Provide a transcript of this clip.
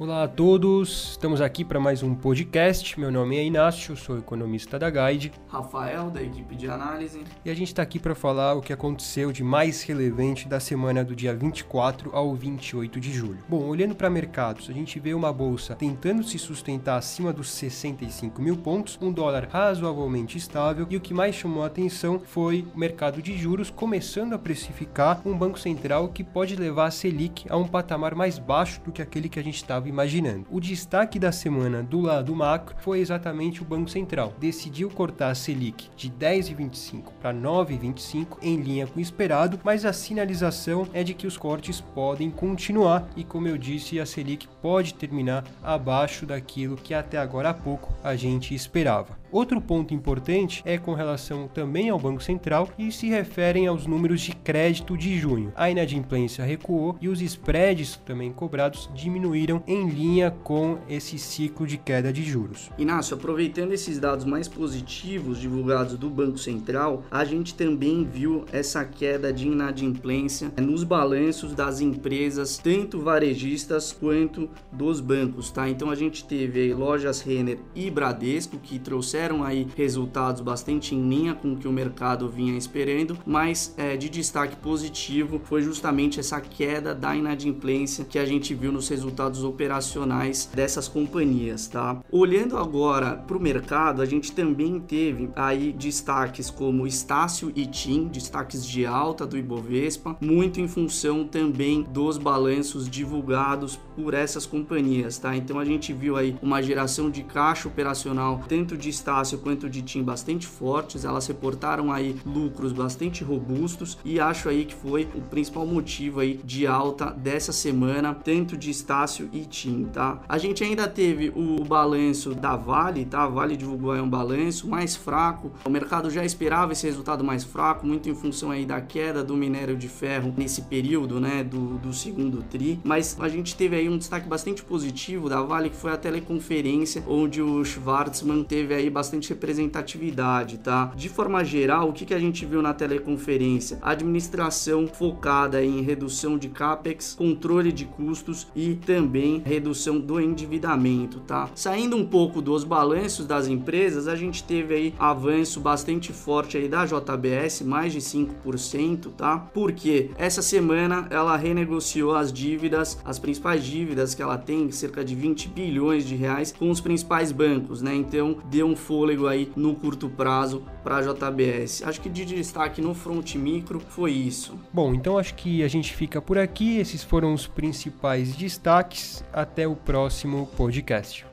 Olá a todos, estamos aqui para mais um podcast. Meu nome é Inácio, sou economista da Guide. Rafael, da equipe de análise. E a gente está aqui para falar o que aconteceu de mais relevante da semana do dia 24 ao 28 de julho. Bom, olhando para mercados, a gente vê uma bolsa tentando se sustentar acima dos 65 mil pontos, um dólar razoavelmente estável e o que mais chamou a atenção foi o mercado de juros começando a precificar um banco central que pode levar a Selic a um patamar mais baixo do que aquele que a gente estava imaginando. O destaque da semana do lado macro foi exatamente o Banco Central. Decidiu cortar a Selic de 10,25 para 9,25 em linha com o esperado, mas a sinalização é de que os cortes podem continuar e, como eu disse, a Selic pode terminar abaixo daquilo que até agora há pouco a gente esperava. Outro ponto importante é com relação também ao Banco Central e se referem aos números de crédito de junho. A inadimplência recuou e os spreads também cobrados diminuíram em linha com esse ciclo de queda de juros. Inácio, aproveitando esses dados mais positivos divulgados do Banco Central, a gente também viu essa queda de inadimplência nos balanços das empresas, tanto varejistas quanto dos bancos, tá? Então a gente teve aí lojas Renner e Bradesco que trouxeram trouxeram aí resultados bastante em linha com o que o mercado vinha esperando, mas é, de destaque positivo foi justamente essa queda da inadimplência que a gente viu nos resultados operacionais dessas companhias, tá? Olhando agora para o mercado, a gente também teve aí destaques como Estácio e TIM, destaques de alta do Ibovespa, muito em função também dos balanços divulgados por essas companhias, tá? Então a gente viu aí uma geração de caixa operacional tanto de Estácio quanto de TIM bastante fortes, elas reportaram aí lucros bastante robustos e acho aí que foi o principal motivo aí de alta dessa semana, tanto de Estácio e TIM, tá? A gente ainda teve o balanço da Vale, tá? A Vale divulgou aí um balanço mais fraco. O mercado já esperava esse resultado mais fraco, muito em função aí da queda do minério de ferro nesse período, né, do, do segundo tri, mas a gente teve aí um destaque bastante positivo da Vale, que foi a teleconferência onde o Schwartzman teve aí bastante representatividade, tá? De forma geral, o que, que a gente viu na teleconferência? Administração focada em redução de capex, controle de custos e também redução do endividamento, tá? Saindo um pouco dos balanços das empresas, a gente teve aí avanço bastante forte aí da JBS, mais de 5%, tá? Porque essa semana ela renegociou as dívidas, as principais dívidas que ela tem, cerca de 20 bilhões de reais, com os principais bancos, né? Então deu um fôlego aí no curto prazo para a JBS. Acho que de destaque no front micro foi isso. Bom, então acho que a gente fica por aqui. Esses foram os principais destaques. Até o próximo podcast.